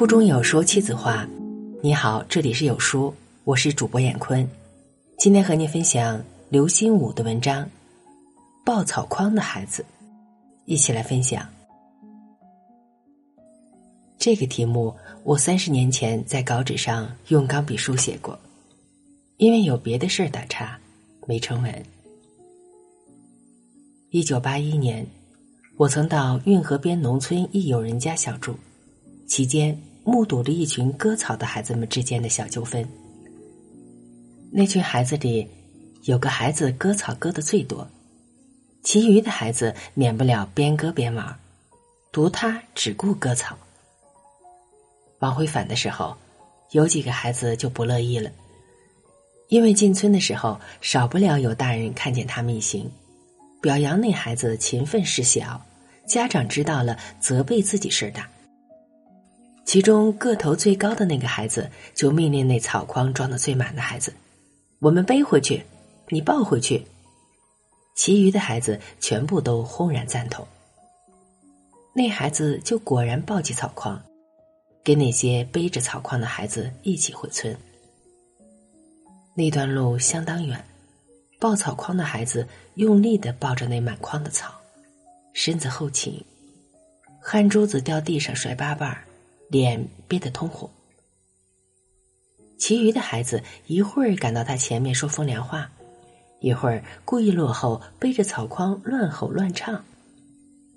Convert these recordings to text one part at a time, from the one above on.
腹中有书妻子话。你好，这里是有书，我是主播闫坤。今天和您分享刘心武的文章《抱草筐的孩子》，一起来分享。这个题目我三十年前在稿纸上用钢笔书写过，因为有别的事儿打岔，没成文。一九八一年，我曾到运河边农村一友人家小住，期间目睹了一群割草的孩子们之间的小纠纷。那群孩子里，有个孩子割草割的最多，其余的孩子免不了边割边玩，独他只顾割草。往回返的时候，有几个孩子就不乐意了，因为进村的时候少不了有大人看见他们一行，表扬那孩子勤奋事小，家长知道了责备自己事儿大。其中个头最高的那个孩子就命令那草筐装的最满的孩子：“我们背回去，你抱回去。”其余的孩子全部都轰然赞同。那孩子就果然抱起草筐。跟那些背着草筐的孩子一起回村。那段路相当远，抱草筐的孩子用力的抱着那满筐的草，身子后倾，汗珠子掉地上摔八瓣儿，脸憋得通红。其余的孩子一会儿赶到他前面说风凉话，一会儿故意落后背着草筐乱吼乱唱。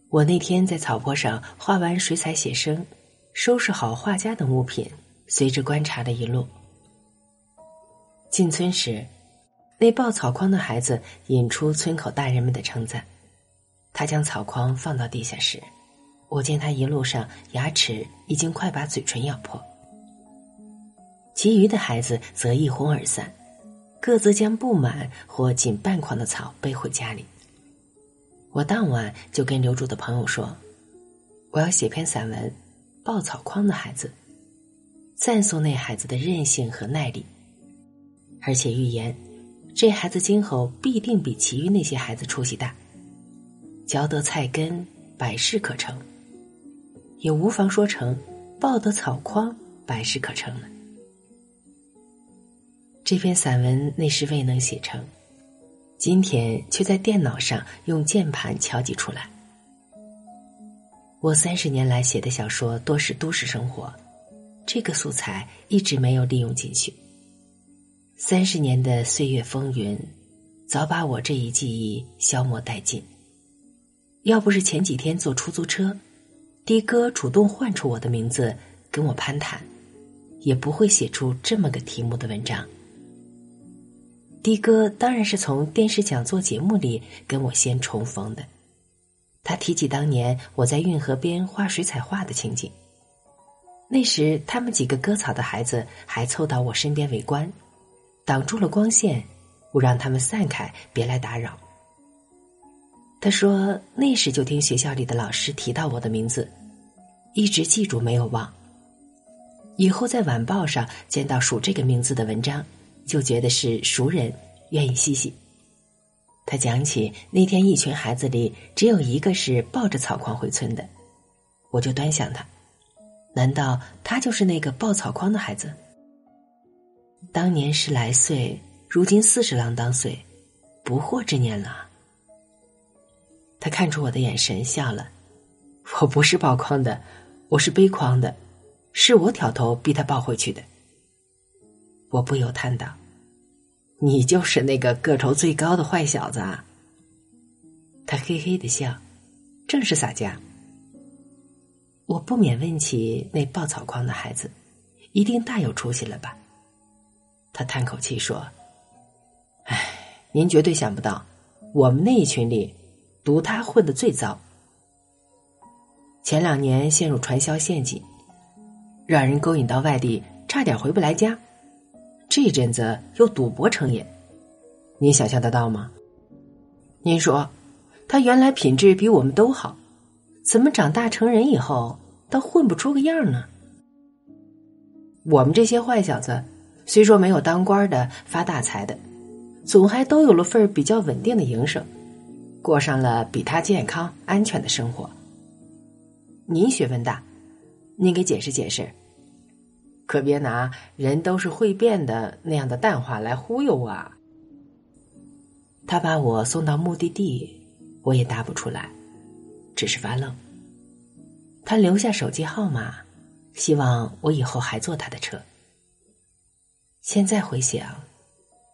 我那天在草坡上画完水彩写生。收拾好画家等物品，随着观察了一路。进村时，那抱草筐的孩子引出村口大人们的称赞。他将草筐放到地下时，我见他一路上牙齿已经快把嘴唇咬破。其余的孩子则一哄而散，各自将不满或仅半筐的草背回家里。我当晚就跟留住的朋友说：“我要写篇散文。”抱草筐的孩子，赞颂那孩子的韧性和耐力，而且预言这孩子今后必定比其余那些孩子出息大，嚼得菜根，百事可成。也无妨说成抱得草筐，百事可成了。这篇散文那时未能写成，今天却在电脑上用键盘敲击出来。我三十年来写的小说多是都市生活，这个素材一直没有利用进去。三十年的岁月风云，早把我这一记忆消磨殆尽。要不是前几天坐出租车，的哥主动唤出我的名字跟我攀谈，也不会写出这么个题目的文章。的哥当然是从电视讲座节目里跟我先重逢的。他提起当年我在运河边画水彩画的情景。那时他们几个割草的孩子还凑到我身边围观，挡住了光线，我让他们散开，别来打扰。他说那时就听学校里的老师提到我的名字，一直记住没有忘。以后在晚报上见到署这个名字的文章，就觉得是熟人，愿意细细。他讲起那天一群孩子里只有一个是抱着草筐回村的，我就端详他，难道他就是那个抱草筐的孩子？当年十来岁，如今四十郎当岁，不惑之年了。他看出我的眼神，笑了。我不是抱筐的，我是背筐的，是我挑头逼他抱回去的。我不由叹道。你就是那个个头最高的坏小子啊！他嘿嘿的笑，正是洒家。我不免问起那抱草筐的孩子，一定大有出息了吧？他叹口气说：“唉，您绝对想不到，我们那一群里，独他混的最糟。前两年陷入传销陷阱，让人勾引到外地，差点回不来家。”这阵子又赌博成瘾，你想象得到吗？您说，他原来品质比我们都好，怎么长大成人以后倒混不出个样呢？我们这些坏小子，虽说没有当官的发大财的，总还都有了份比较稳定的营生，过上了比他健康安全的生活。您学问大，您给解释解释，可别拿“人都是会变的”那样的淡化来忽悠我啊！他把我送到目的地，我也答不出来，只是发愣。他留下手机号码，希望我以后还坐他的车。现在回想，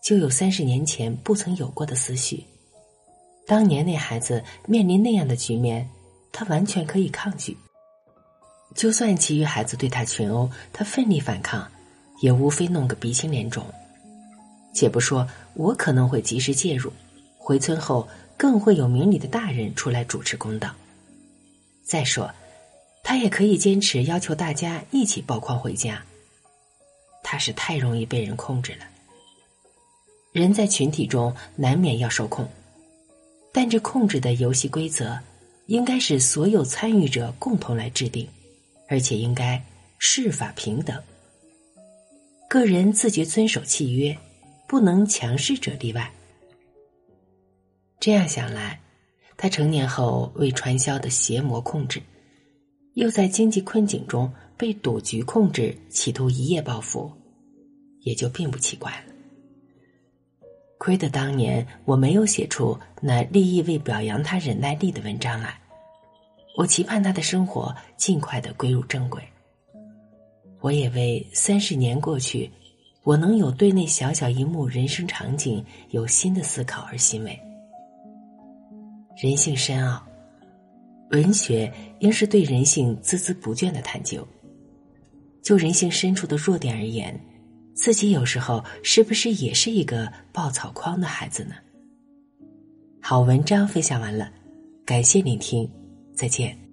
就有三十年前不曾有过的思绪。当年那孩子面临那样的局面，他完全可以抗拒。就算其余孩子对他群殴，他奋力反抗，也无非弄个鼻青脸肿。且不说我可能会及时介入，回村后更会有明理的大人出来主持公道。再说，他也可以坚持要求大家一起抱筐回家。他是太容易被人控制了。人在群体中难免要受控，但这控制的游戏规则，应该是所有参与者共同来制定。而且应该事法平等，个人自觉遵守契约，不能强势者例外。这样想来，他成年后为传销的邪魔控制，又在经济困境中被赌局控制，企图一夜暴富，也就并不奇怪了。亏得当年我没有写出那立意为表扬他忍耐力的文章来。我期盼他的生活尽快的归入正轨。我也为三十年过去，我能有对那小小一幕人生场景有新的思考而欣慰。人性深奥，文学应是对人性孜孜不倦的探究。就人性深处的弱点而言，自己有时候是不是也是一个爆草筐的孩子呢？好，文章分享完了，感谢聆听。再见。